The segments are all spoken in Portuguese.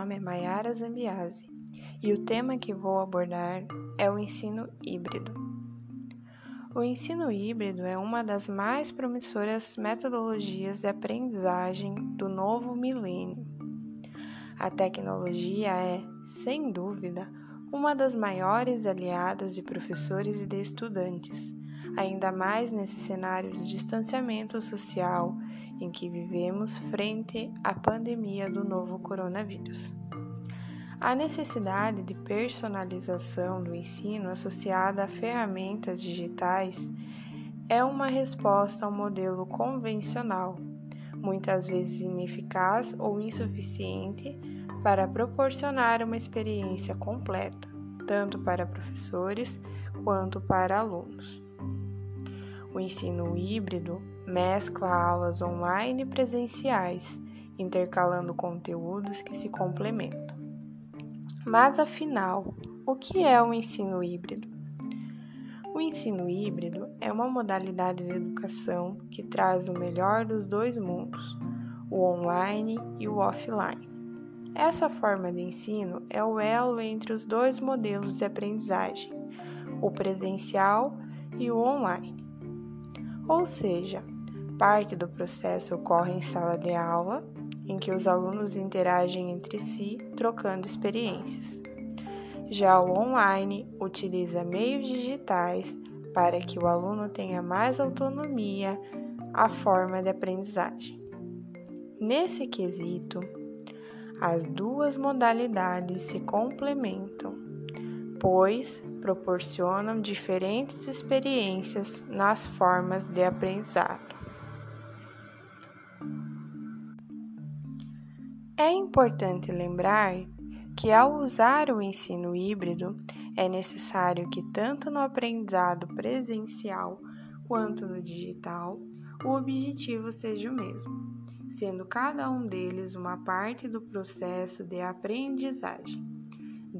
nome é Mayara Zambiase e o tema que vou abordar é o ensino híbrido. O ensino híbrido é uma das mais promissoras metodologias de aprendizagem do novo milênio. A tecnologia é, sem dúvida, uma das maiores aliadas de professores e de estudantes, ainda mais nesse cenário de distanciamento social em que vivemos frente à pandemia do novo coronavírus. A necessidade de personalização do ensino associada a ferramentas digitais é uma resposta ao modelo convencional, muitas vezes ineficaz ou insuficiente para proporcionar uma experiência completa, tanto para professores quanto para alunos. O ensino híbrido mescla aulas online e presenciais, intercalando conteúdos que se complementam. Mas afinal, o que é o ensino híbrido? O ensino híbrido é uma modalidade de educação que traz o melhor dos dois mundos, o online e o offline. Essa forma de ensino é o elo entre os dois modelos de aprendizagem, o presencial e o online. Ou seja, parte do processo ocorre em sala de aula, em que os alunos interagem entre si, trocando experiências. Já o online utiliza meios digitais para que o aluno tenha mais autonomia à forma de aprendizagem. Nesse quesito, as duas modalidades se complementam, pois proporcionam diferentes experiências nas formas de aprendizado. É importante lembrar que, ao usar o ensino híbrido, é necessário que, tanto no aprendizado presencial quanto no digital, o objetivo seja o mesmo, sendo cada um deles uma parte do processo de aprendizagem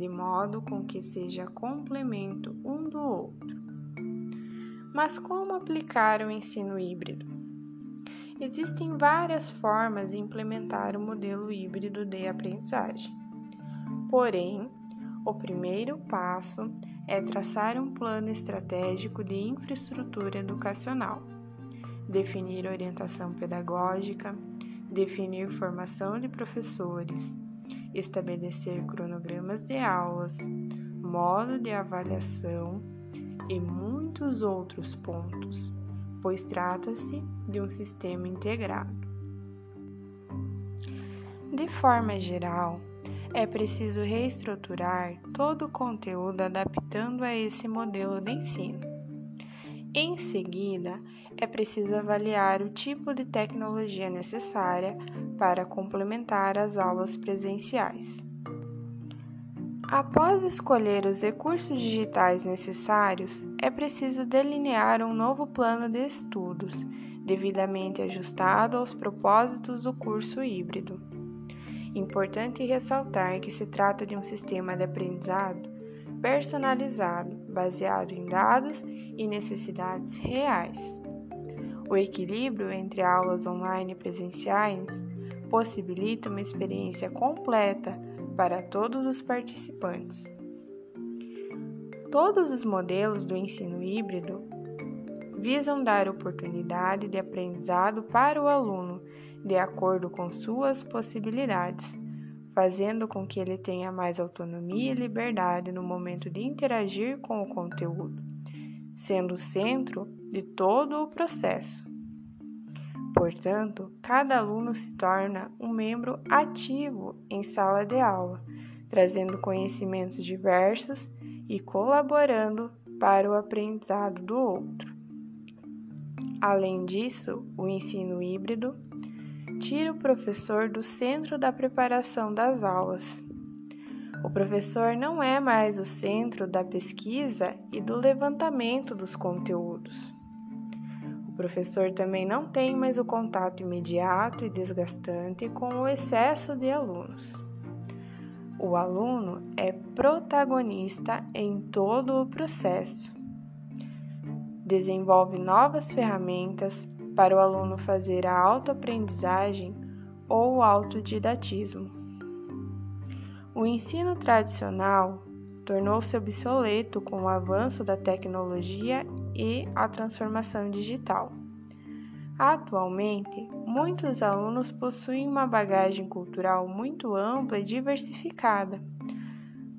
de modo com que seja complemento um do outro. Mas como aplicar o ensino híbrido? Existem várias formas de implementar o modelo híbrido de aprendizagem. Porém, o primeiro passo é traçar um plano estratégico de infraestrutura educacional, definir orientação pedagógica, definir formação de professores, estabelecer cronogramas de aulas, modo de avaliação e muitos outros pontos, pois trata-se de um sistema integrado. De forma geral, é preciso reestruturar todo o conteúdo adaptando a esse modelo de ensino. Em seguida, é preciso avaliar o tipo de tecnologia necessária para complementar as aulas presenciais. Após escolher os recursos digitais necessários, é preciso delinear um novo plano de estudos, devidamente ajustado aos propósitos do curso híbrido. Importante ressaltar que se trata de um sistema de aprendizado personalizado, baseado em dados e necessidades reais. O equilíbrio entre aulas online e presenciais possibilita uma experiência completa para todos os participantes. Todos os modelos do ensino híbrido visam dar oportunidade de aprendizado para o aluno de acordo com suas possibilidades, fazendo com que ele tenha mais autonomia e liberdade no momento de interagir com o conteúdo, sendo o centro de todo o processo. Portanto, cada aluno se torna um membro ativo em sala de aula, trazendo conhecimentos diversos e colaborando para o aprendizado do outro. Além disso, o ensino híbrido tira o professor do centro da preparação das aulas. O professor não é mais o centro da pesquisa e do levantamento dos conteúdos professor também não tem mais o contato imediato e desgastante com o excesso de alunos. O aluno é protagonista em todo o processo. Desenvolve novas ferramentas para o aluno fazer a autoaprendizagem ou o autodidatismo. O ensino tradicional tornou-se obsoleto com o avanço da tecnologia e a transformação digital. Atualmente, muitos alunos possuem uma bagagem cultural muito ampla e diversificada,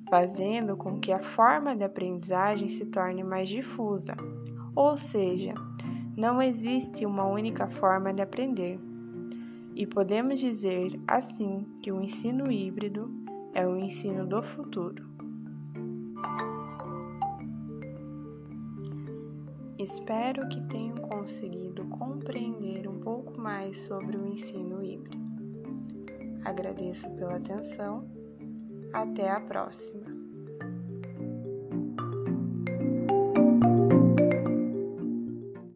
fazendo com que a forma de aprendizagem se torne mais difusa, ou seja, não existe uma única forma de aprender. E podemos dizer assim que o ensino híbrido é o ensino do futuro. Espero que tenham conseguido compreender um pouco mais sobre o ensino híbrido. Agradeço pela atenção. Até a próxima!